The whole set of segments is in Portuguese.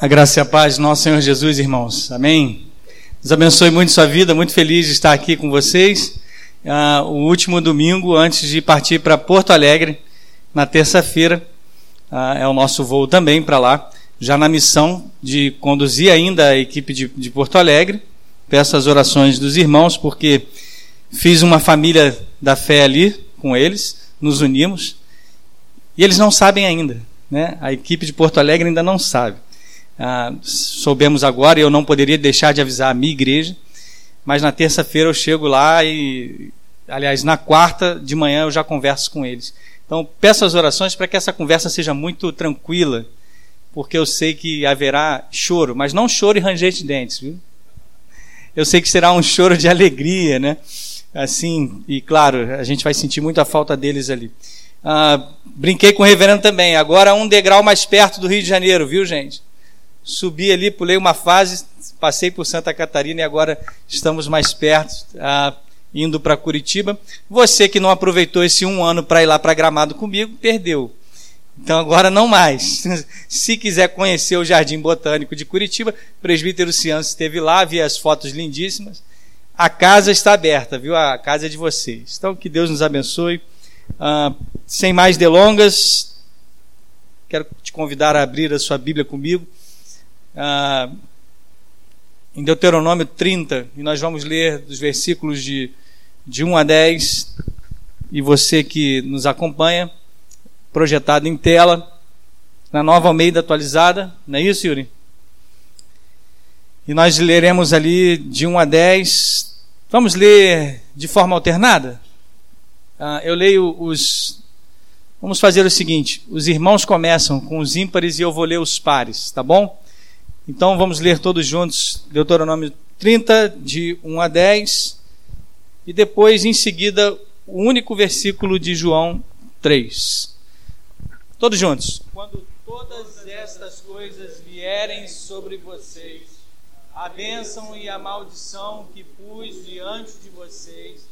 A graça e a paz do nosso Senhor Jesus, irmãos. Amém? Deus abençoe muito sua vida, muito feliz de estar aqui com vocês. Uh, o último domingo, antes de partir para Porto Alegre, na terça-feira, uh, é o nosso voo também para lá, já na missão de conduzir ainda a equipe de, de Porto Alegre. Peço as orações dos irmãos, porque fiz uma família da fé ali com eles, nos unimos, e eles não sabem ainda. Né? A equipe de Porto Alegre ainda não sabe. Ah, soubemos agora, e eu não poderia deixar de avisar a minha igreja, mas na terça-feira eu chego lá e, aliás, na quarta de manhã eu já converso com eles. Então, peço as orações para que essa conversa seja muito tranquila, porque eu sei que haverá choro, mas não choro e ranger de dentes, viu? Eu sei que será um choro de alegria, né? Assim, e claro, a gente vai sentir muito a falta deles ali. Ah, brinquei com o reverendo também, agora um degrau mais perto do Rio de Janeiro, viu, gente? Subi ali, pulei uma fase, passei por Santa Catarina e agora estamos mais perto, ah, indo para Curitiba. Você que não aproveitou esse um ano para ir lá para Gramado comigo, perdeu. Então agora não mais. Se quiser conhecer o Jardim Botânico de Curitiba, o presbítero Ciancio esteve lá, vi as fotos lindíssimas. A casa está aberta, viu? A casa é de vocês. Então que Deus nos abençoe. Ah, sem mais delongas, quero te convidar a abrir a sua Bíblia comigo ah, em Deuteronômio 30, e nós vamos ler dos versículos de, de 1 a 10. E você que nos acompanha, projetado em tela, na nova Almeida atualizada, não é isso, Yuri? E nós leremos ali de 1 a 10. Vamos ler de forma alternada? Ah, eu leio os. Vamos fazer o seguinte: os irmãos começam com os ímpares e eu vou ler os pares, tá bom? Então vamos ler todos juntos Deuteronômio 30, de 1 a 10, e depois, em seguida, o único versículo de João 3. Todos juntos. Quando todas estas coisas vierem sobre vocês, a bênção e a maldição que pus diante de vocês,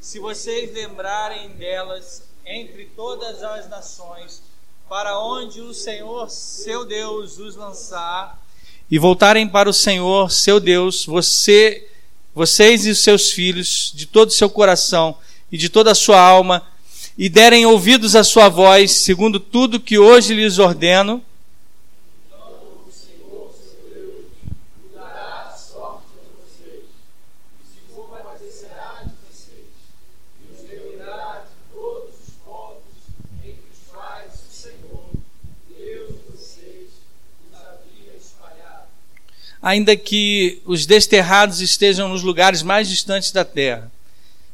se vocês lembrarem delas entre todas as nações, para onde o Senhor, seu Deus, os lançar, e voltarem para o Senhor, seu Deus, você, vocês e os seus filhos, de todo o seu coração e de toda a sua alma, e derem ouvidos à sua voz, segundo tudo que hoje lhes ordeno, ainda que os desterrados estejam nos lugares mais distantes da terra.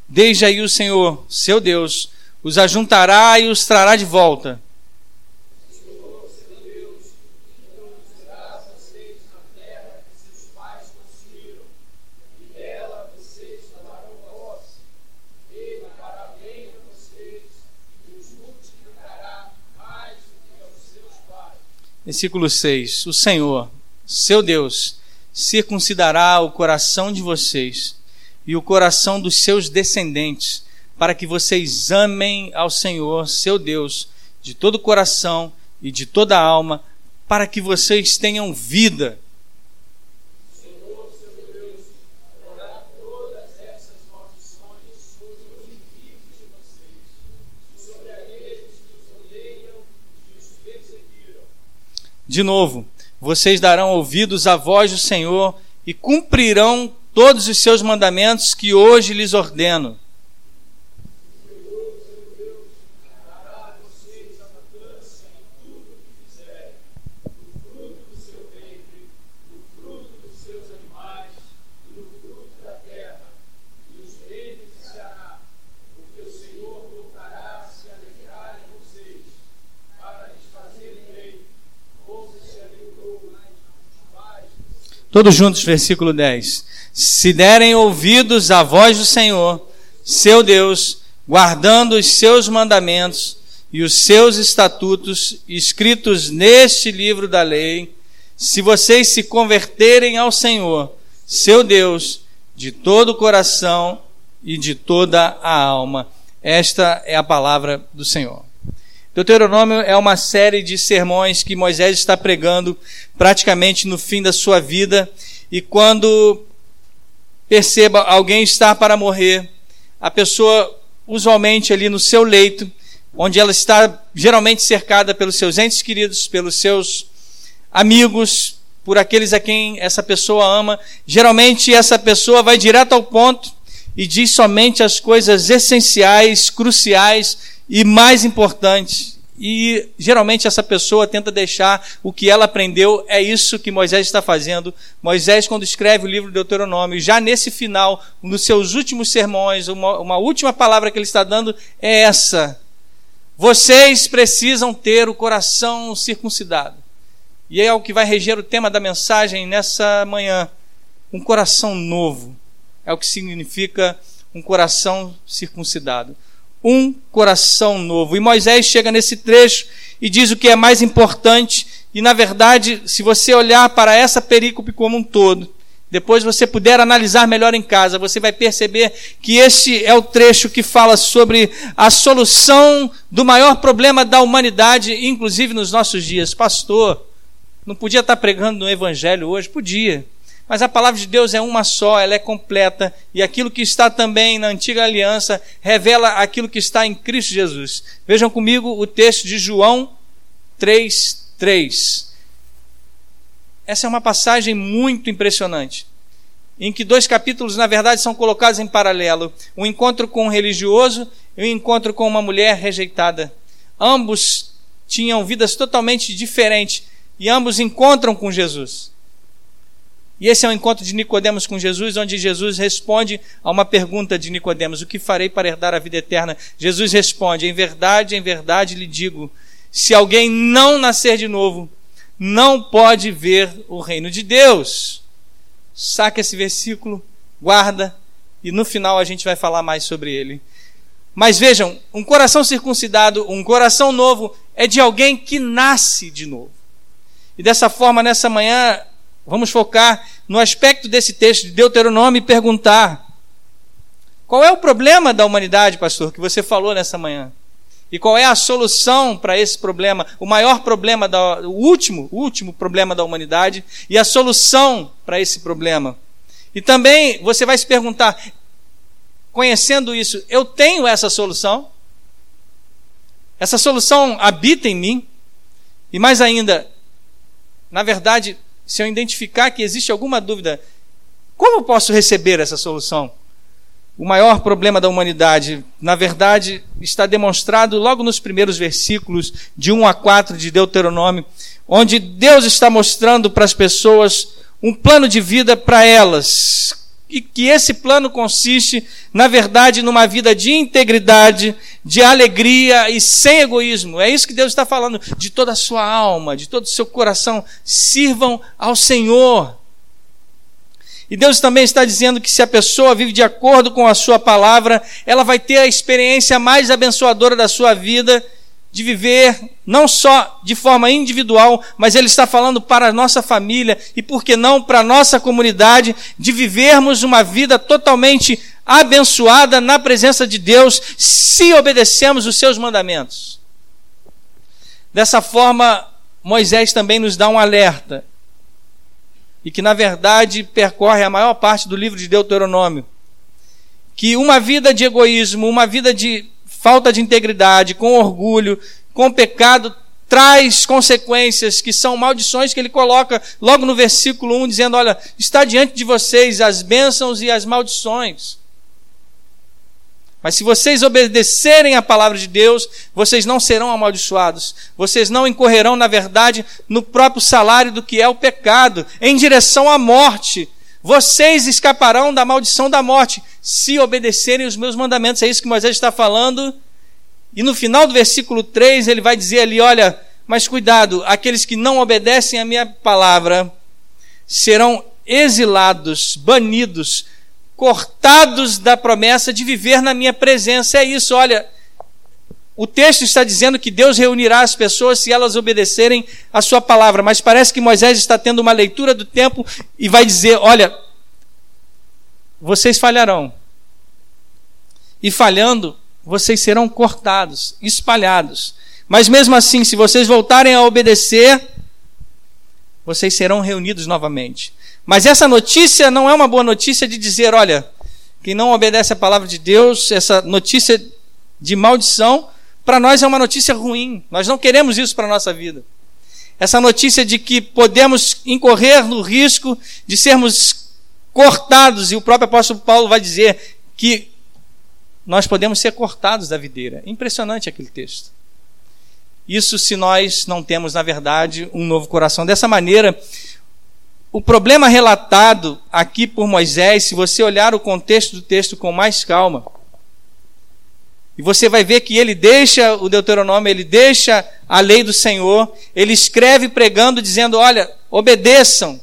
Desde aí o Senhor, seu Deus, os ajuntará e os trará de volta. Versículo 6: O Senhor, seu Deus, circuncidará o coração de vocês e o coração dos seus descendentes, para que vocês amem ao Senhor, seu Deus, de todo o coração e de toda a alma, para que vocês tenham vida. De novo, vocês darão ouvidos à voz do Senhor e cumprirão todos os seus mandamentos que hoje lhes ordeno. Todos juntos, versículo 10. Se derem ouvidos à voz do Senhor, seu Deus, guardando os seus mandamentos e os seus estatutos escritos neste livro da lei, se vocês se converterem ao Senhor, seu Deus, de todo o coração e de toda a alma. Esta é a palavra do Senhor. Deuteronômio é uma série de sermões que Moisés está pregando praticamente no fim da sua vida. E quando perceba alguém estar para morrer, a pessoa, usualmente ali no seu leito, onde ela está geralmente cercada pelos seus entes queridos, pelos seus amigos, por aqueles a quem essa pessoa ama, geralmente essa pessoa vai direto ao ponto e diz somente as coisas essenciais, cruciais e mais importantes. E geralmente essa pessoa tenta deixar o que ela aprendeu, é isso que Moisés está fazendo. Moisés, quando escreve o livro de Deuteronômio, já nesse final, dos seus últimos sermões, uma, uma última palavra que ele está dando é essa: Vocês precisam ter o coração circuncidado. E é o que vai reger o tema da mensagem nessa manhã: um coração novo. É o que significa um coração circuncidado. Um coração novo. E Moisés chega nesse trecho e diz o que é mais importante. E na verdade, se você olhar para essa perícope como um todo, depois você puder analisar melhor em casa, você vai perceber que este é o trecho que fala sobre a solução do maior problema da humanidade, inclusive nos nossos dias. Pastor, não podia estar pregando no Evangelho hoje? Podia. Mas a palavra de Deus é uma só, ela é completa, e aquilo que está também na antiga aliança revela aquilo que está em Cristo Jesus. Vejam comigo o texto de João 3:3. Essa é uma passagem muito impressionante, em que dois capítulos, na verdade, são colocados em paralelo: um encontro com um religioso e um encontro com uma mulher rejeitada. Ambos tinham vidas totalmente diferentes e ambos encontram com Jesus. E esse é o um encontro de Nicodemos com Jesus, onde Jesus responde a uma pergunta de Nicodemos: O que farei para herdar a vida eterna? Jesus responde: Em verdade, em verdade lhe digo, se alguém não nascer de novo, não pode ver o reino de Deus. Saca esse versículo, guarda, e no final a gente vai falar mais sobre ele. Mas vejam, um coração circuncidado, um coração novo, é de alguém que nasce de novo. E dessa forma, nessa manhã, vamos focar no aspecto desse texto de Deuteronômio e perguntar: qual é o problema da humanidade, pastor, que você falou nessa manhã? E qual é a solução para esse problema? O maior problema, da, o último, o último problema da humanidade e a solução para esse problema. E também você vai se perguntar, conhecendo isso, eu tenho essa solução? Essa solução habita em mim? E mais ainda, na verdade, se eu identificar que existe alguma dúvida, como eu posso receber essa solução? O maior problema da humanidade, na verdade, está demonstrado logo nos primeiros versículos de 1 a 4 de Deuteronômio, onde Deus está mostrando para as pessoas um plano de vida para elas, e que esse plano consiste, na verdade, numa vida de integridade, de alegria e sem egoísmo. É isso que Deus está falando. De toda a sua alma, de todo o seu coração, sirvam ao Senhor. E Deus também está dizendo que se a pessoa vive de acordo com a sua palavra, ela vai ter a experiência mais abençoadora da sua vida de viver não só de forma individual, mas ele está falando para a nossa família e, por que não, para a nossa comunidade, de vivermos uma vida totalmente abençoada na presença de Deus, se obedecemos os seus mandamentos. Dessa forma, Moisés também nos dá um alerta, e que na verdade percorre a maior parte do livro de Deuteronômio, que uma vida de egoísmo, uma vida de falta de integridade, com orgulho, com pecado, traz consequências que são maldições que ele coloca logo no versículo 1, dizendo: Olha, está diante de vocês as bênçãos e as maldições. Mas se vocês obedecerem à palavra de Deus, vocês não serão amaldiçoados. Vocês não incorrerão, na verdade, no próprio salário do que é o pecado, em direção à morte. Vocês escaparão da maldição da morte se obedecerem os meus mandamentos. É isso que Moisés está falando. E no final do versículo 3, ele vai dizer ali: Olha, mas cuidado, aqueles que não obedecem à minha palavra serão exilados, banidos, cortados da promessa de viver na minha presença. É isso, olha. O texto está dizendo que Deus reunirá as pessoas se elas obedecerem a sua palavra, mas parece que Moisés está tendo uma leitura do tempo e vai dizer: olha, vocês falharão. E falhando, vocês serão cortados, espalhados. Mas mesmo assim, se vocês voltarem a obedecer, vocês serão reunidos novamente. Mas essa notícia não é uma boa notícia de dizer, olha, quem não obedece à palavra de Deus, essa notícia de maldição, para nós é uma notícia ruim. Nós não queremos isso para a nossa vida. Essa notícia de que podemos incorrer no risco de sermos cortados, e o próprio apóstolo Paulo vai dizer que nós podemos ser cortados da videira. Impressionante aquele texto. Isso se nós não temos, na verdade, um novo coração. Dessa maneira, o problema relatado aqui por Moisés, se você olhar o contexto do texto com mais calma, e você vai ver que ele deixa o Deuteronômio, ele deixa a lei do Senhor, ele escreve pregando, dizendo: Olha, obedeçam.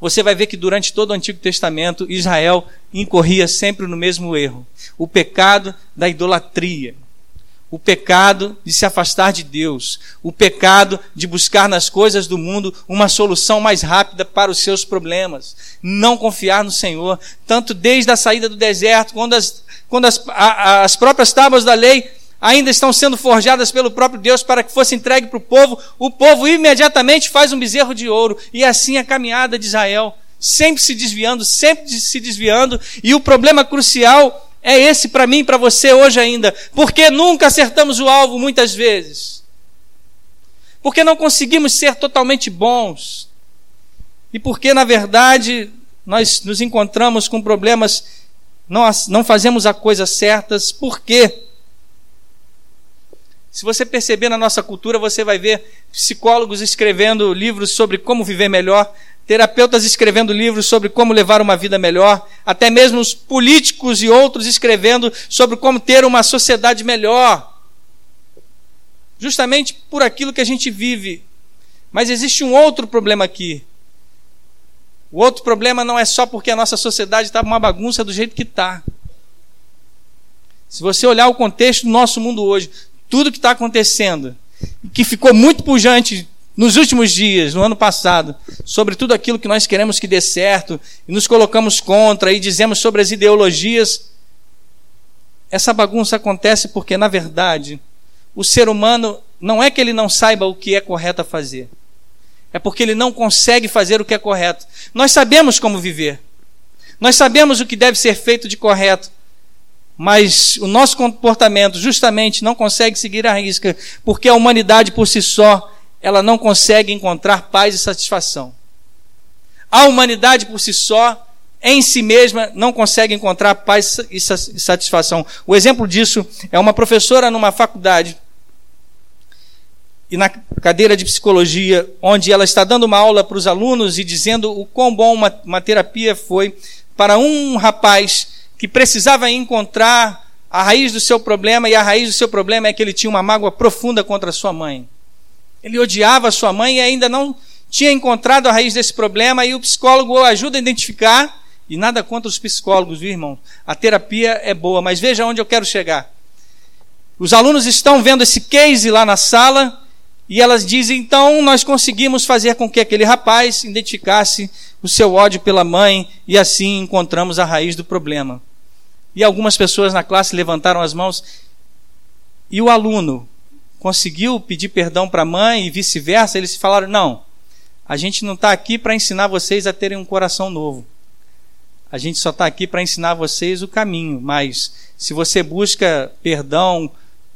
Você vai ver que durante todo o Antigo Testamento, Israel incorria sempre no mesmo erro: o pecado da idolatria o pecado de se afastar de Deus, o pecado de buscar nas coisas do mundo uma solução mais rápida para os seus problemas, não confiar no Senhor, tanto desde a saída do deserto, quando as, quando as, a, as próprias tábuas da lei ainda estão sendo forjadas pelo próprio Deus para que fosse entregue para o povo, o povo imediatamente faz um bezerro de ouro, e assim a caminhada de Israel, sempre se desviando, sempre se desviando, e o problema crucial é esse para mim e para você hoje ainda. Porque nunca acertamos o alvo muitas vezes. Porque não conseguimos ser totalmente bons. E porque, na verdade, nós nos encontramos com problemas, não, não fazemos as coisas certas. Por quê? Se você perceber na nossa cultura, você vai ver psicólogos escrevendo livros sobre como viver melhor, terapeutas escrevendo livros sobre como levar uma vida melhor, até mesmo os políticos e outros escrevendo sobre como ter uma sociedade melhor. Justamente por aquilo que a gente vive. Mas existe um outro problema aqui. O outro problema não é só porque a nossa sociedade está uma bagunça do jeito que está. Se você olhar o contexto do nosso mundo hoje, tudo que está acontecendo, que ficou muito pujante nos últimos dias, no ano passado, sobre tudo aquilo que nós queremos que dê certo, e nos colocamos contra e dizemos sobre as ideologias. Essa bagunça acontece porque, na verdade, o ser humano não é que ele não saiba o que é correto a fazer, é porque ele não consegue fazer o que é correto. Nós sabemos como viver, nós sabemos o que deve ser feito de correto, mas o nosso comportamento justamente não consegue seguir a risca, porque a humanidade por si só ela não consegue encontrar paz e satisfação. A humanidade por si só, em si mesma, não consegue encontrar paz e satisfação. O exemplo disso é uma professora numa faculdade e na cadeira de psicologia, onde ela está dando uma aula para os alunos e dizendo o quão bom uma, uma terapia foi para um rapaz que precisava encontrar a raiz do seu problema, e a raiz do seu problema é que ele tinha uma mágoa profunda contra sua mãe. Ele odiava sua mãe e ainda não tinha encontrado a raiz desse problema, e o psicólogo o ajuda a identificar. E nada contra os psicólogos, viu, irmão? A terapia é boa, mas veja onde eu quero chegar. Os alunos estão vendo esse case lá na sala e elas dizem: então nós conseguimos fazer com que aquele rapaz identificasse o seu ódio pela mãe e assim encontramos a raiz do problema. E algumas pessoas na classe levantaram as mãos e o aluno conseguiu pedir perdão para a mãe e vice-versa, eles falaram: não, a gente não está aqui para ensinar vocês a terem um coração novo. A gente só está aqui para ensinar vocês o caminho. Mas se você busca perdão,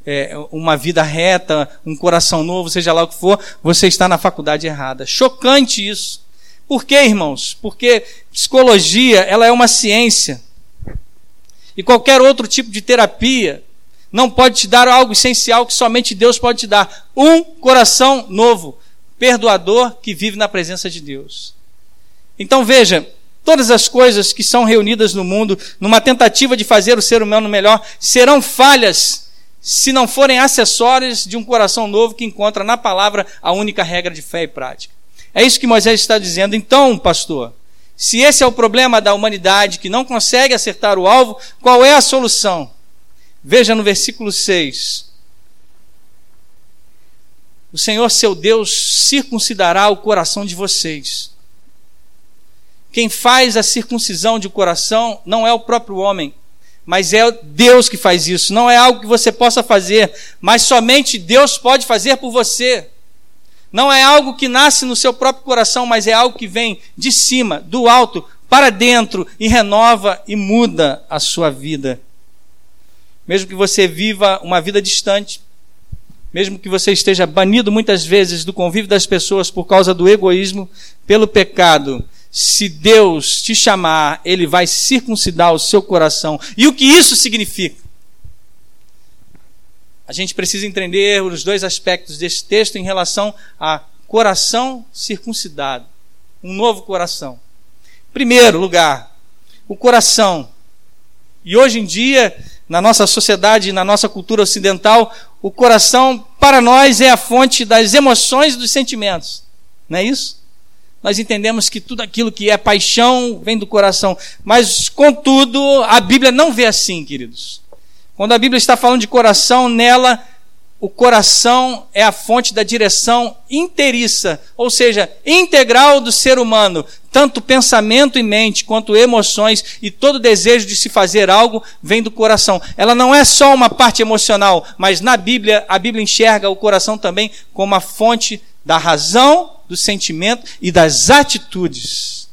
é, uma vida reta, um coração novo, seja lá o que for, você está na faculdade errada. Chocante isso. Por quê, irmãos? Porque psicologia ela é uma ciência. E qualquer outro tipo de terapia não pode te dar algo essencial que somente Deus pode te dar: um coração novo, perdoador que vive na presença de Deus. Então veja, todas as coisas que são reunidas no mundo numa tentativa de fazer o ser humano melhor serão falhas se não forem acessórios de um coração novo que encontra na palavra a única regra de fé e prática. É isso que Moisés está dizendo. Então, pastor, se esse é o problema da humanidade que não consegue acertar o alvo, qual é a solução? Veja no versículo 6. O Senhor seu Deus circuncidará o coração de vocês. Quem faz a circuncisão de coração não é o próprio homem, mas é Deus que faz isso, não é algo que você possa fazer, mas somente Deus pode fazer por você. Não é algo que nasce no seu próprio coração, mas é algo que vem de cima, do alto, para dentro e renova e muda a sua vida. Mesmo que você viva uma vida distante, mesmo que você esteja banido muitas vezes do convívio das pessoas por causa do egoísmo, pelo pecado, se Deus te chamar, Ele vai circuncidar o seu coração. E o que isso significa? A gente precisa entender os dois aspectos desse texto em relação a coração circuncidado, um novo coração. Primeiro lugar, o coração. E hoje em dia, na nossa sociedade, na nossa cultura ocidental, o coração para nós é a fonte das emoções e dos sentimentos. Não é isso? nós entendemos que tudo aquilo que é paixão vem do coração. Mas, contudo, a Bíblia não vê assim, queridos. Quando a Bíblia está falando de coração, nela, o coração é a fonte da direção inteiriça, ou seja, integral do ser humano. Tanto pensamento e mente, quanto emoções e todo desejo de se fazer algo vem do coração. Ela não é só uma parte emocional, mas na Bíblia, a Bíblia enxerga o coração também como a fonte da razão do sentimento e das atitudes.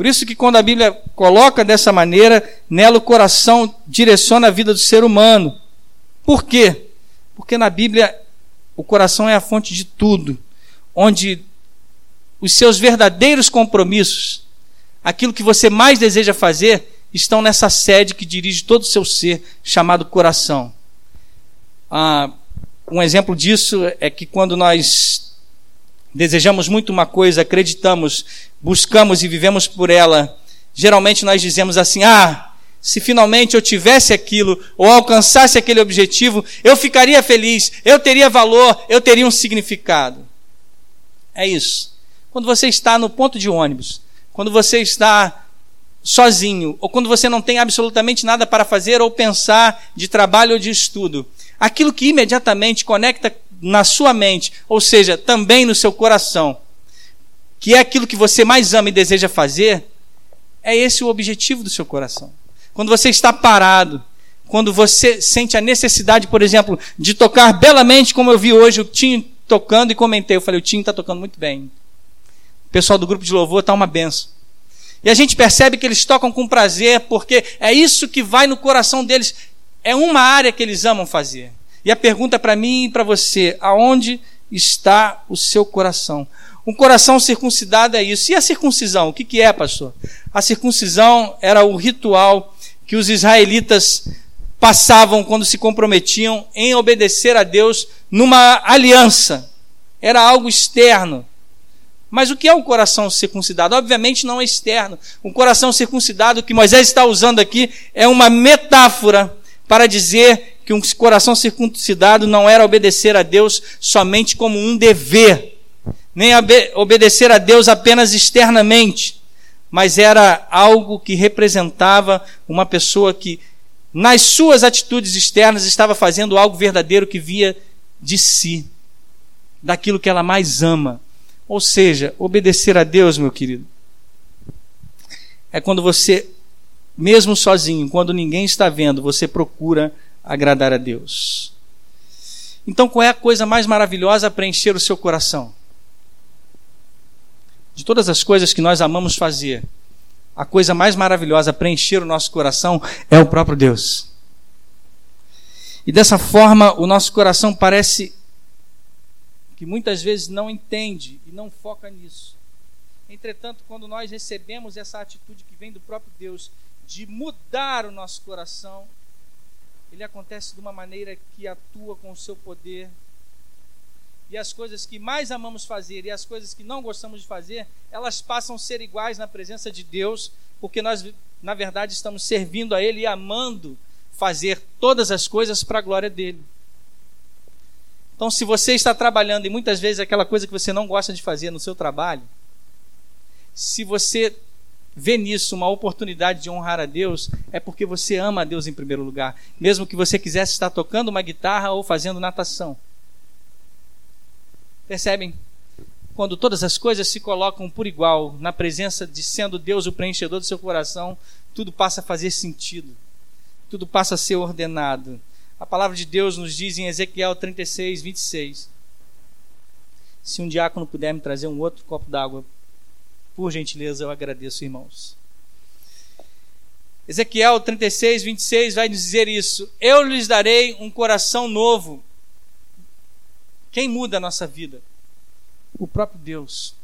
Por isso que quando a Bíblia coloca dessa maneira, nela o coração direciona a vida do ser humano. Por quê? Porque na Bíblia o coração é a fonte de tudo, onde os seus verdadeiros compromissos, aquilo que você mais deseja fazer, estão nessa sede que dirige todo o seu ser, chamado coração. Ah, um exemplo disso é que quando nós desejamos muito uma coisa, acreditamos, buscamos e vivemos por ela, geralmente nós dizemos assim: ah, se finalmente eu tivesse aquilo ou alcançasse aquele objetivo, eu ficaria feliz, eu teria valor, eu teria um significado. É isso. Quando você está no ponto de ônibus, quando você está sozinho, ou quando você não tem absolutamente nada para fazer ou pensar de trabalho ou de estudo, aquilo que imediatamente conecta na sua mente, ou seja, também no seu coração, que é aquilo que você mais ama e deseja fazer, é esse o objetivo do seu coração. Quando você está parado, quando você sente a necessidade, por exemplo, de tocar belamente, como eu vi hoje o Tim tocando e comentei, eu falei, o Tim está tocando muito bem. O pessoal do grupo de louvor está uma benção. E a gente percebe que eles tocam com prazer, porque é isso que vai no coração deles. É uma área que eles amam fazer. E a pergunta para mim e para você: aonde está o seu coração? Um coração circuncidado é isso. E a circuncisão? O que, que é, pastor? A circuncisão era o ritual que os israelitas passavam quando se comprometiam em obedecer a Deus numa aliança. Era algo externo. Mas o que é um coração circuncidado? Obviamente não é externo. Um coração circuncidado que Moisés está usando aqui é uma metáfora para dizer que um coração circuncidado não era obedecer a Deus somente como um dever, nem obedecer a Deus apenas externamente, mas era algo que representava uma pessoa que, nas suas atitudes externas, estava fazendo algo verdadeiro que via de si, daquilo que ela mais ama. Ou seja, obedecer a Deus, meu querido, é quando você, mesmo sozinho, quando ninguém está vendo, você procura agradar a Deus. Então, qual é a coisa mais maravilhosa para encher o seu coração? De todas as coisas que nós amamos fazer, a coisa mais maravilhosa para encher o nosso coração é o próprio Deus. E dessa forma, o nosso coração parece que muitas vezes não entende e não foca nisso. Entretanto, quando nós recebemos essa atitude que vem do próprio Deus de mudar o nosso coração, ele acontece de uma maneira que atua com o seu poder. E as coisas que mais amamos fazer e as coisas que não gostamos de fazer, elas passam a ser iguais na presença de Deus, porque nós, na verdade, estamos servindo a Ele e amando fazer todas as coisas para a glória dele. Então, se você está trabalhando e muitas vezes aquela coisa que você não gosta de fazer no seu trabalho, se você vê nisso uma oportunidade de honrar a Deus, é porque você ama a Deus em primeiro lugar, mesmo que você quisesse estar tocando uma guitarra ou fazendo natação. Percebem? Quando todas as coisas se colocam por igual na presença de sendo Deus o preenchedor do seu coração, tudo passa a fazer sentido, tudo passa a ser ordenado. A palavra de Deus nos diz em Ezequiel 36, 26. Se um diácono puder me trazer um outro copo d'água, por gentileza, eu agradeço, irmãos. Ezequiel 36, 26 vai nos dizer isso: Eu lhes darei um coração novo. Quem muda a nossa vida? O próprio Deus.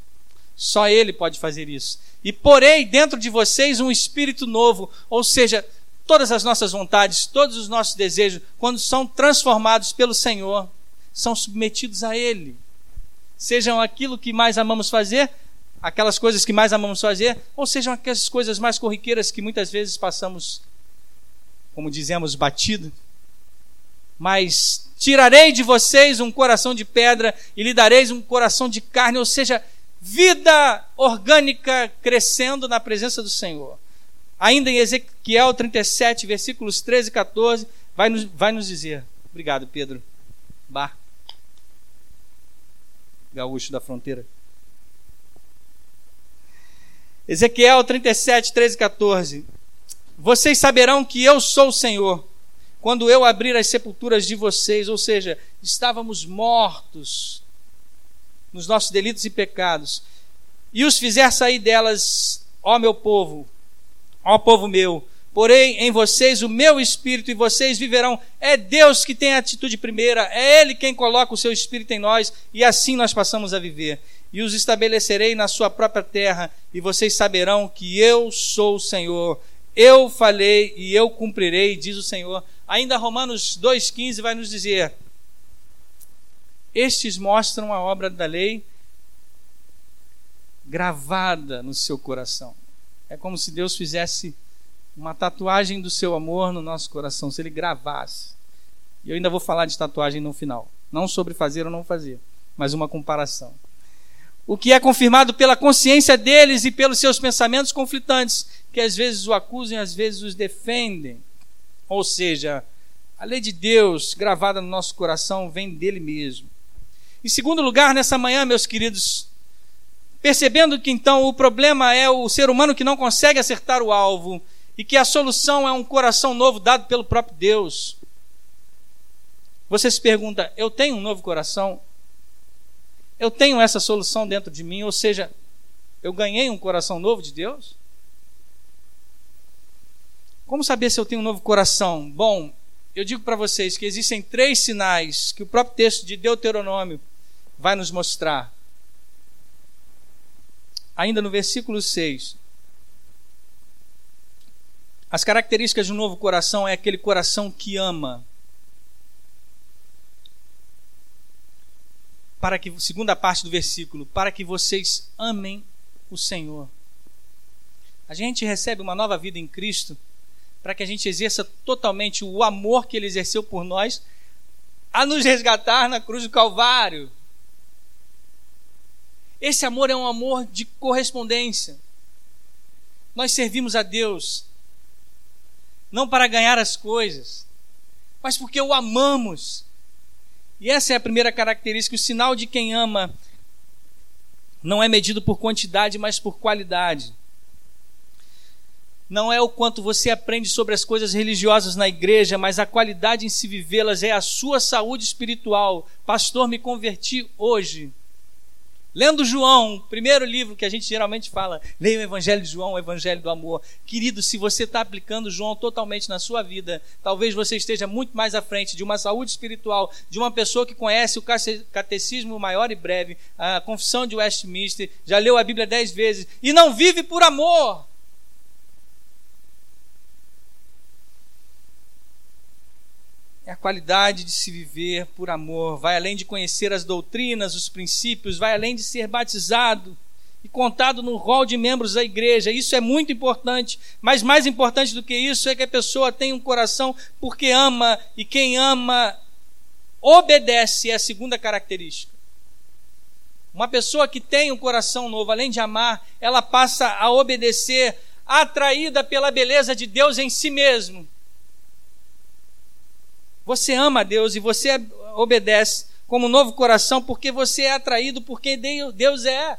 Só Ele pode fazer isso. E porei dentro de vocês um espírito novo, ou seja, todas as nossas vontades, todos os nossos desejos, quando são transformados pelo Senhor, são submetidos a Ele. Sejam aquilo que mais amamos fazer, aquelas coisas que mais amamos fazer, ou sejam aquelas coisas mais corriqueiras que muitas vezes passamos, como dizemos, batido. Mas tirarei de vocês um coração de pedra e lhe dareis um coração de carne, ou seja, vida orgânica crescendo na presença do Senhor. Ainda em Ezequiel 37, versículos 13 e 14, vai nos, vai nos dizer. Obrigado, Pedro. Bar. Gaúcho da fronteira. Ezequiel 37, 13 e 14. Vocês saberão que eu sou o Senhor, quando eu abrir as sepulturas de vocês, ou seja, estávamos mortos nos nossos delitos e pecados, e os fizer sair delas, ó meu povo, ó povo meu, porém em vocês o meu espírito e vocês viverão. É Deus que tem a atitude primeira, é Ele quem coloca o seu espírito em nós e assim nós passamos a viver e os estabelecerei na sua própria terra, e vocês saberão que eu sou o Senhor. Eu falei e eu cumprirei, diz o Senhor. Ainda Romanos 2,15 vai nos dizer: Estes mostram a obra da lei gravada no seu coração. É como se Deus fizesse uma tatuagem do seu amor no nosso coração, se ele gravasse. E eu ainda vou falar de tatuagem no final. Não sobre fazer ou não fazer, mas uma comparação o que é confirmado pela consciência deles e pelos seus pensamentos conflitantes, que às vezes o acusam e às vezes os defendem. Ou seja, a lei de Deus gravada no nosso coração vem dele mesmo. Em segundo lugar, nessa manhã, meus queridos, percebendo que então o problema é o ser humano que não consegue acertar o alvo e que a solução é um coração novo dado pelo próprio Deus. Você se pergunta: eu tenho um novo coração? Eu tenho essa solução dentro de mim, ou seja, eu ganhei um coração novo de Deus? Como saber se eu tenho um novo coração? Bom, eu digo para vocês que existem três sinais que o próprio texto de Deuteronômio vai nos mostrar. Ainda no versículo 6. As características de um novo coração é aquele coração que ama. Para que, segunda parte do versículo, para que vocês amem o Senhor. A gente recebe uma nova vida em Cristo para que a gente exerça totalmente o amor que Ele exerceu por nós a nos resgatar na cruz do Calvário. Esse amor é um amor de correspondência. Nós servimos a Deus não para ganhar as coisas, mas porque o amamos e essa é a primeira característica: o sinal de quem ama não é medido por quantidade, mas por qualidade. Não é o quanto você aprende sobre as coisas religiosas na igreja, mas a qualidade em se vivê-las é a sua saúde espiritual. Pastor, me converti hoje. Lendo João, o primeiro livro que a gente geralmente fala, leia o Evangelho de João, o Evangelho do Amor. Querido, se você está aplicando João totalmente na sua vida, talvez você esteja muito mais à frente de uma saúde espiritual, de uma pessoa que conhece o catecismo maior e breve, a confissão de Westminster, já leu a Bíblia dez vezes e não vive por amor. É a qualidade de se viver por amor, vai além de conhecer as doutrinas, os princípios, vai além de ser batizado e contado no rol de membros da igreja. Isso é muito importante, mas mais importante do que isso é que a pessoa tem um coração porque ama e quem ama obedece, é a segunda característica. Uma pessoa que tem um coração novo, além de amar, ela passa a obedecer, atraída pela beleza de Deus em si mesmo você ama a Deus e você obedece como um novo coração porque você é atraído por quem Deus é.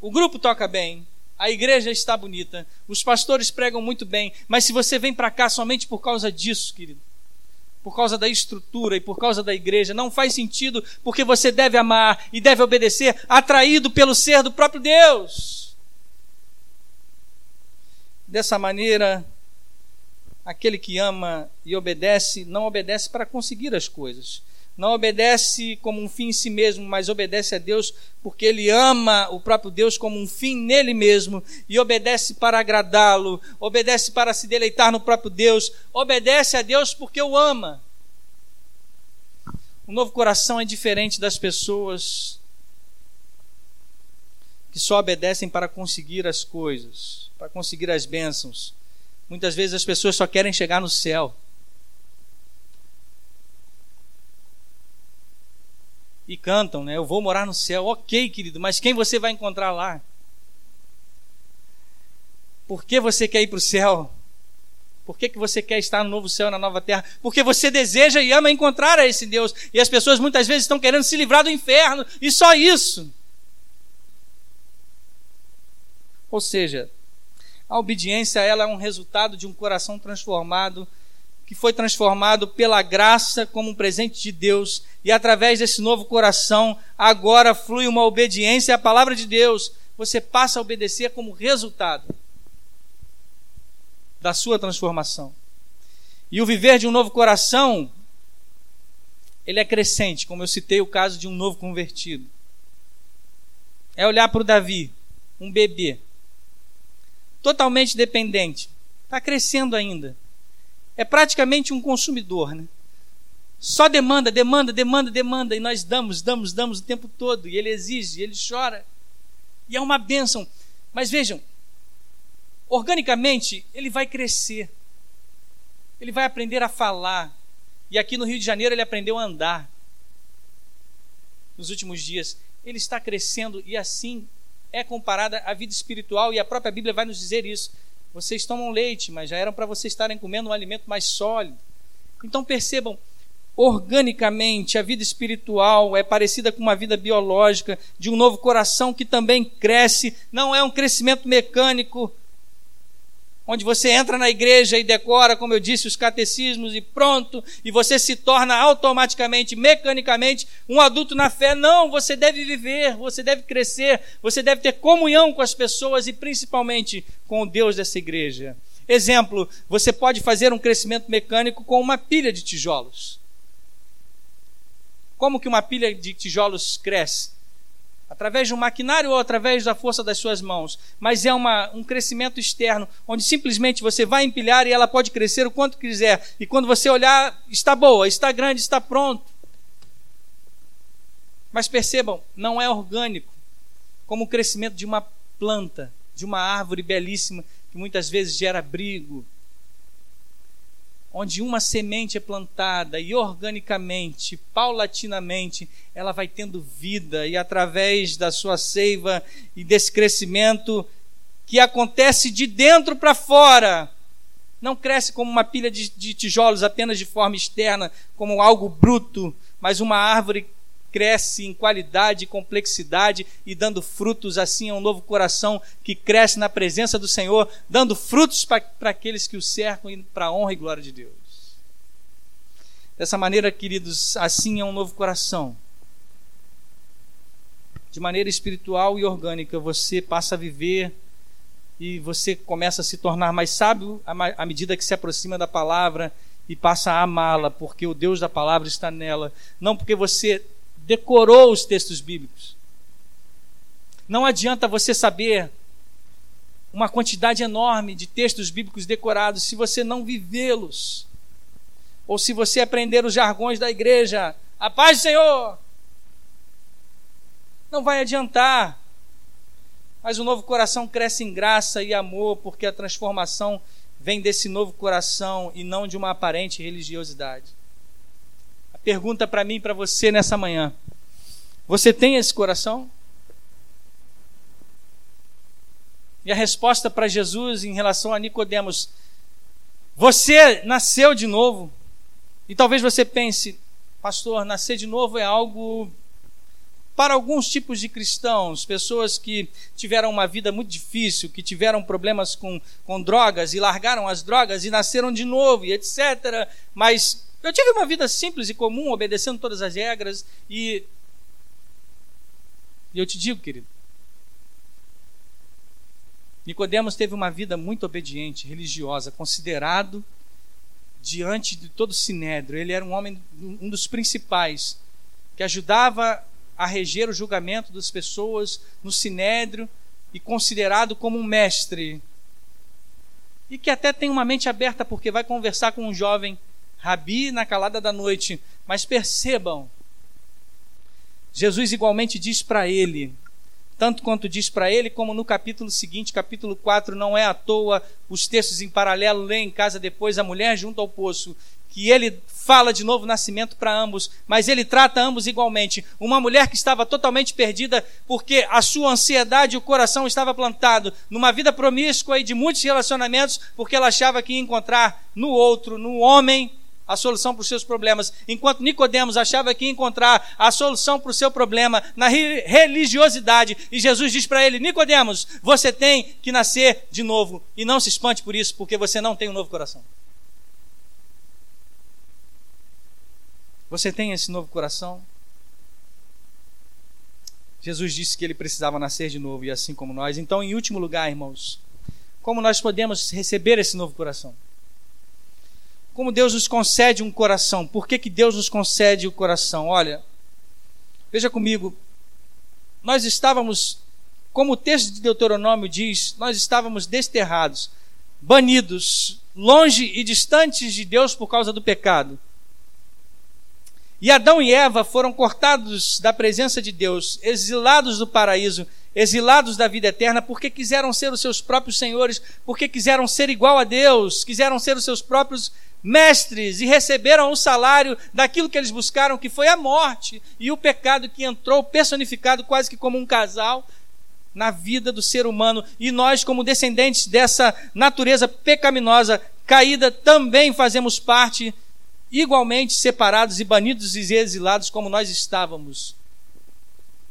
O grupo toca bem, a igreja está bonita, os pastores pregam muito bem, mas se você vem para cá somente por causa disso, querido, por causa da estrutura e por causa da igreja, não faz sentido, porque você deve amar e deve obedecer, atraído pelo ser do próprio Deus. Dessa maneira, aquele que ama e obedece, não obedece para conseguir as coisas, não obedece como um fim em si mesmo, mas obedece a Deus porque ele ama o próprio Deus como um fim nele mesmo e obedece para agradá-lo, obedece para se deleitar no próprio Deus, obedece a Deus porque o ama. O novo coração é diferente das pessoas que só obedecem para conseguir as coisas, para conseguir as bênçãos. Muitas vezes as pessoas só querem chegar no céu. e cantam, né? Eu vou morar no céu. Ok, querido, mas quem você vai encontrar lá? Por que você quer ir para o céu? Por que, que você quer estar no novo céu, na nova terra? Porque você deseja e ama encontrar a esse Deus. E as pessoas muitas vezes estão querendo se livrar do inferno, e só isso. Ou seja, a obediência ela é um resultado de um coração transformado que foi transformado pela graça como um presente de Deus, e através desse novo coração, agora flui uma obediência à palavra de Deus. Você passa a obedecer como resultado da sua transformação. E o viver de um novo coração, ele é crescente, como eu citei o caso de um novo convertido. É olhar para o Davi, um bebê, totalmente dependente, está crescendo ainda é praticamente um consumidor, né? Só demanda, demanda, demanda, demanda, e nós damos, damos, damos o tempo todo, e ele exige, ele chora. E é uma bênção. Mas vejam, organicamente, ele vai crescer. Ele vai aprender a falar. E aqui no Rio de Janeiro ele aprendeu a andar. Nos últimos dias, ele está crescendo e assim é comparada a vida espiritual, e a própria Bíblia vai nos dizer isso. Vocês tomam leite, mas já eram para vocês estarem comendo um alimento mais sólido. Então percebam, organicamente, a vida espiritual é parecida com uma vida biológica, de um novo coração que também cresce, não é um crescimento mecânico, onde você entra na igreja e decora, como eu disse, os catecismos e pronto, e você se torna automaticamente, mecanicamente, um adulto na fé. Não, você deve viver, você deve crescer, você deve ter comunhão com as pessoas e principalmente com o Deus dessa igreja. Exemplo, você pode fazer um crescimento mecânico com uma pilha de tijolos. Como que uma pilha de tijolos cresce? Através de um maquinário ou através da força das suas mãos, mas é uma, um crescimento externo, onde simplesmente você vai empilhar e ela pode crescer o quanto quiser, e quando você olhar, está boa, está grande, está pronto. Mas percebam, não é orgânico, como o crescimento de uma planta, de uma árvore belíssima, que muitas vezes gera abrigo, onde uma semente é plantada e organicamente, paulatinamente, ela vai tendo vida e através da sua seiva e desse crescimento que acontece de dentro para fora, não cresce como uma pilha de, de, tijolos apenas de forma externa, como algo bruto, mas uma árvore cresce em qualidade e complexidade e dando frutos assim a um novo coração que cresce na presença do Senhor, dando frutos para aqueles que o cercam e para a honra e glória de Deus. Dessa maneira, queridos, assim é um novo coração. De maneira espiritual e orgânica, você passa a viver e você começa a se tornar mais sábio à medida que se aproxima da palavra e passa a amá-la, porque o Deus da palavra está nela, não porque você decorou os textos bíblicos. Não adianta você saber uma quantidade enorme de textos bíblicos decorados se você não vivê-los. Ou se você aprender os jargões da igreja, a paz do Senhor. Não vai adiantar. Mas o novo coração cresce em graça e amor, porque a transformação vem desse novo coração e não de uma aparente religiosidade pergunta para mim e para você nessa manhã: Você tem esse coração? E a resposta para Jesus em relação a Nicodemos: Você nasceu de novo. E talvez você pense, pastor, nascer de novo é algo para alguns tipos de cristãos, pessoas que tiveram uma vida muito difícil, que tiveram problemas com, com drogas e largaram as drogas e nasceram de novo e etc. Mas eu tive uma vida simples e comum, obedecendo todas as regras e. E eu te digo, querido, Nicodemos teve uma vida muito obediente, religiosa, considerado diante de todo o sinédrio. Ele era um homem, um dos principais, que ajudava a reger o julgamento das pessoas no sinédrio e considerado como um mestre. E que até tem uma mente aberta porque vai conversar com um jovem rabi na calada da noite. Mas percebam, Jesus igualmente diz para ele: tanto quanto diz para ele, como no capítulo seguinte, capítulo 4, não é à toa os textos em paralelo, lê em casa depois a mulher junto ao poço, que ele fala de novo nascimento para ambos, mas ele trata ambos igualmente. Uma mulher que estava totalmente perdida porque a sua ansiedade e o coração estava plantado numa vida promíscua e de muitos relacionamentos, porque ela achava que ia encontrar no outro, no homem, a solução para os seus problemas, enquanto Nicodemos achava que ia encontrar a solução para o seu problema na religiosidade, e Jesus diz para ele: Nicodemos, você tem que nascer de novo, e não se espante por isso, porque você não tem um novo coração. Você tem esse novo coração? Jesus disse que ele precisava nascer de novo, e assim como nós. Então, em último lugar, irmãos, como nós podemos receber esse novo coração? Como Deus nos concede um coração. Por que, que Deus nos concede o coração? Olha, veja comigo, nós estávamos, como o texto de Deuteronômio diz, nós estávamos desterrados, banidos, longe e distantes de Deus por causa do pecado. E Adão e Eva foram cortados da presença de Deus, exilados do paraíso, exilados da vida eterna, porque quiseram ser os seus próprios senhores, porque quiseram ser igual a Deus, quiseram ser os seus próprios mestres e receberam o salário daquilo que eles buscaram, que foi a morte e o pecado que entrou personificado quase que como um casal na vida do ser humano. E nós, como descendentes dessa natureza pecaminosa caída, também fazemos parte, igualmente separados e banidos e exilados, como nós estávamos,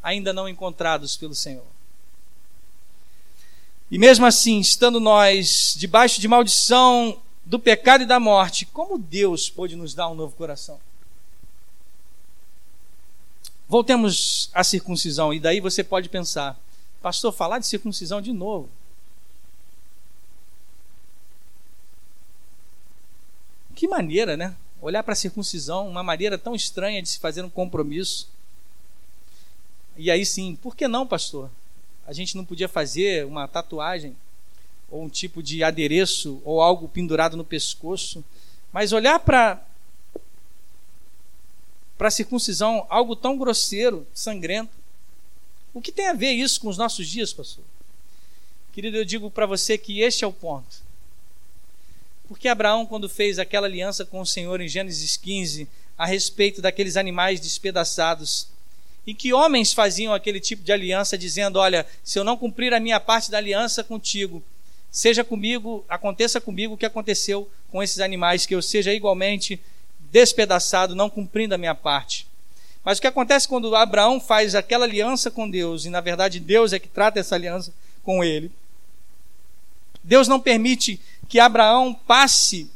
ainda não encontrados pelo Senhor. E mesmo assim, estando nós debaixo de maldição do pecado e da morte, como Deus pôde nos dar um novo coração? Voltemos à circuncisão, e daí você pode pensar, pastor, falar de circuncisão de novo. Que maneira, né? Olhar para a circuncisão, uma maneira tão estranha de se fazer um compromisso. E aí sim, por que não, pastor? A gente não podia fazer uma tatuagem ou um tipo de adereço ou algo pendurado no pescoço, mas olhar para para a circuncisão algo tão grosseiro, sangrento. O que tem a ver isso com os nossos dias, pastor? Querido, eu digo para você que este é o ponto. Porque Abraão, quando fez aquela aliança com o Senhor em Gênesis 15, a respeito daqueles animais despedaçados, e que homens faziam aquele tipo de aliança, dizendo: Olha, se eu não cumprir a minha parte da aliança contigo, seja comigo, aconteça comigo o que aconteceu com esses animais, que eu seja igualmente despedaçado, não cumprindo a minha parte. Mas o que acontece quando Abraão faz aquela aliança com Deus, e na verdade Deus é que trata essa aliança com ele? Deus não permite que Abraão passe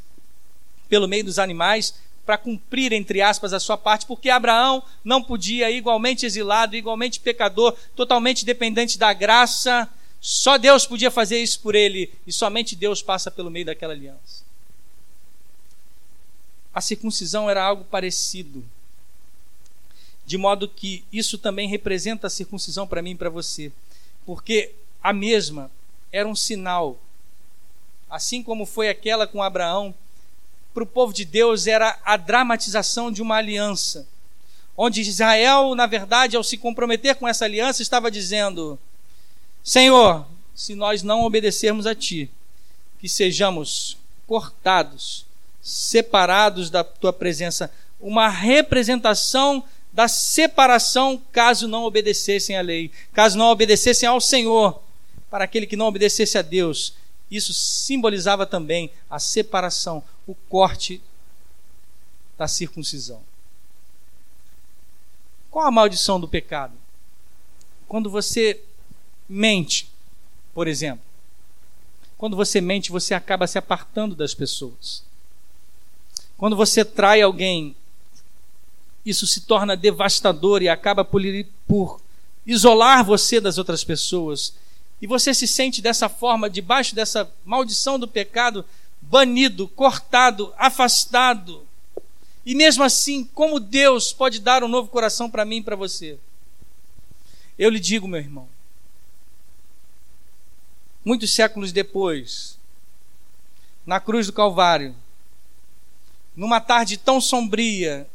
pelo meio dos animais para cumprir, entre aspas, a sua parte, porque Abraão não podia, igualmente exilado, igualmente pecador, totalmente dependente da graça só Deus podia fazer isso por ele e somente Deus passa pelo meio daquela aliança. A circuncisão era algo parecido, de modo que isso também representa a circuncisão para mim e para você, porque a mesma era um sinal, assim como foi aquela com Abraão, para o povo de Deus era a dramatização de uma aliança, onde Israel, na verdade, ao se comprometer com essa aliança, estava dizendo: Senhor, se nós não obedecermos a Ti, que sejamos cortados, separados da Tua presença, uma representação da separação caso não obedecessem à lei, caso não obedecessem ao Senhor, para aquele que não obedecesse a Deus. Isso simbolizava também a separação, o corte da circuncisão. Qual a maldição do pecado? quando você mente, por exemplo, quando você mente, você acaba se apartando das pessoas. Quando você trai alguém, isso se torna devastador e acaba por, por isolar você das outras pessoas. E você se sente dessa forma, debaixo dessa maldição do pecado, banido, cortado, afastado. E mesmo assim, como Deus pode dar um novo coração para mim e para você? Eu lhe digo, meu irmão, muitos séculos depois, na cruz do Calvário, numa tarde tão sombria,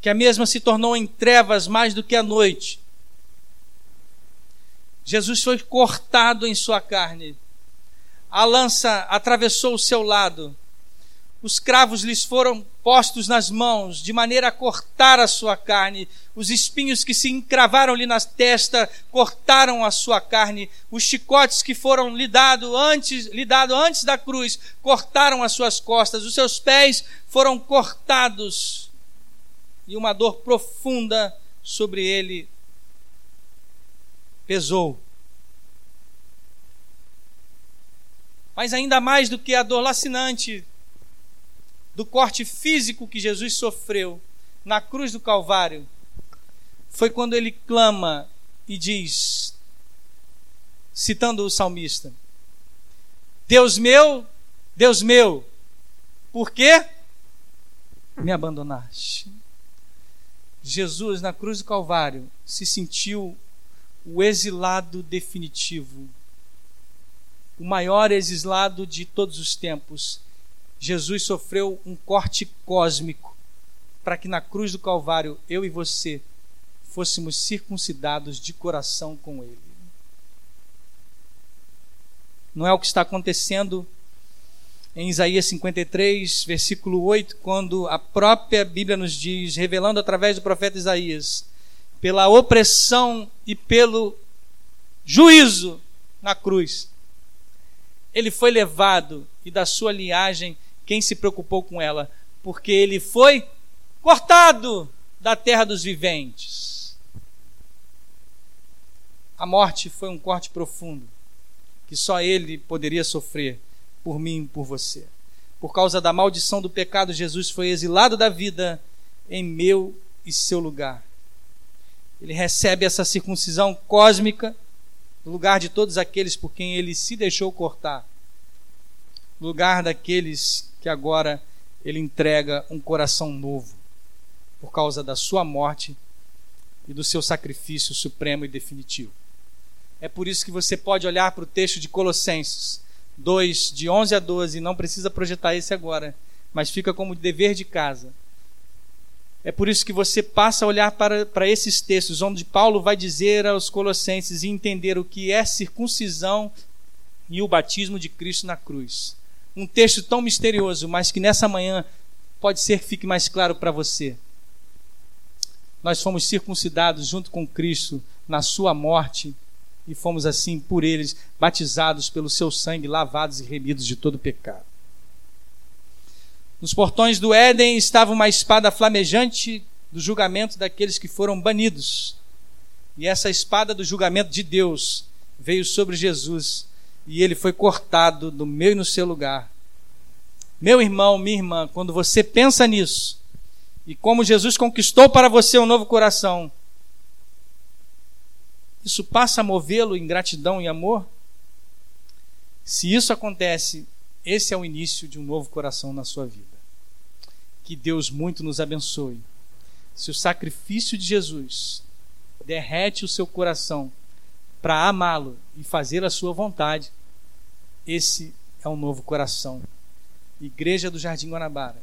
que a mesma se tornou em trevas mais do que a noite, Jesus foi cortado em sua carne, a lança atravessou o seu lado, os cravos lhes foram postos nas mãos, de maneira a cortar a sua carne. Os espinhos que se encravaram-lhe na testa cortaram a sua carne. Os chicotes que foram lhe dados antes, lhe dado antes da cruz cortaram as suas costas. Os seus pés foram cortados. E uma dor profunda sobre ele pesou. Mas ainda mais do que a dor lacinante do corte físico que Jesus sofreu na cruz do Calvário, foi quando ele clama e diz, citando o salmista: Deus meu, Deus meu, por que me abandonaste? Jesus, na cruz do Calvário, se sentiu o exilado definitivo, o maior exilado de todos os tempos, Jesus sofreu um corte cósmico para que na cruz do Calvário eu e você fôssemos circuncidados de coração com Ele. Não é o que está acontecendo em Isaías 53, versículo 8, quando a própria Bíblia nos diz, revelando através do profeta Isaías, pela opressão e pelo juízo na cruz, ele foi levado e da sua linhagem quem se preocupou com ela, porque ele foi cortado da terra dos viventes. A morte foi um corte profundo, que só ele poderia sofrer por mim e por você. Por causa da maldição do pecado, Jesus foi exilado da vida em meu e seu lugar. Ele recebe essa circuncisão cósmica no lugar de todos aqueles por quem ele se deixou cortar, no lugar daqueles que agora ele entrega um coração novo por causa da sua morte e do seu sacrifício supremo e definitivo. É por isso que você pode olhar para o texto de Colossenses 2, de 11 a 12, não precisa projetar esse agora, mas fica como dever de casa. É por isso que você passa a olhar para, para esses textos, onde Paulo vai dizer aos Colossenses e entender o que é circuncisão e o batismo de Cristo na cruz um texto tão misterioso, mas que nessa manhã pode ser que fique mais claro para você. Nós fomos circuncidados junto com Cristo na sua morte e fomos assim por eles batizados pelo seu sangue, lavados e remidos de todo pecado. Nos portões do Éden estava uma espada flamejante do julgamento daqueles que foram banidos. E essa espada do julgamento de Deus veio sobre Jesus e ele foi cortado no meu e no seu lugar. Meu irmão, minha irmã, quando você pensa nisso, e como Jesus conquistou para você um novo coração, isso passa a movê-lo em gratidão e amor? Se isso acontece, esse é o início de um novo coração na sua vida. Que Deus muito nos abençoe. Se o sacrifício de Jesus derrete o seu coração para amá-lo e fazer a sua vontade, esse é um novo coração. Igreja do Jardim Guanabara,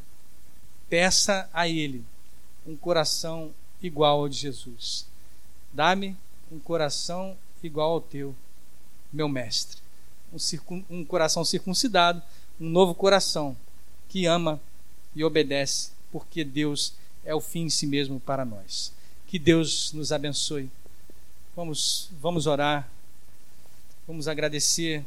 peça a Ele um coração igual ao de Jesus. Dá-me um coração igual ao teu, meu mestre. Um, circun, um coração circuncidado, um novo coração que ama e obedece, porque Deus é o fim em si mesmo para nós. Que Deus nos abençoe. Vamos, vamos orar. Vamos agradecer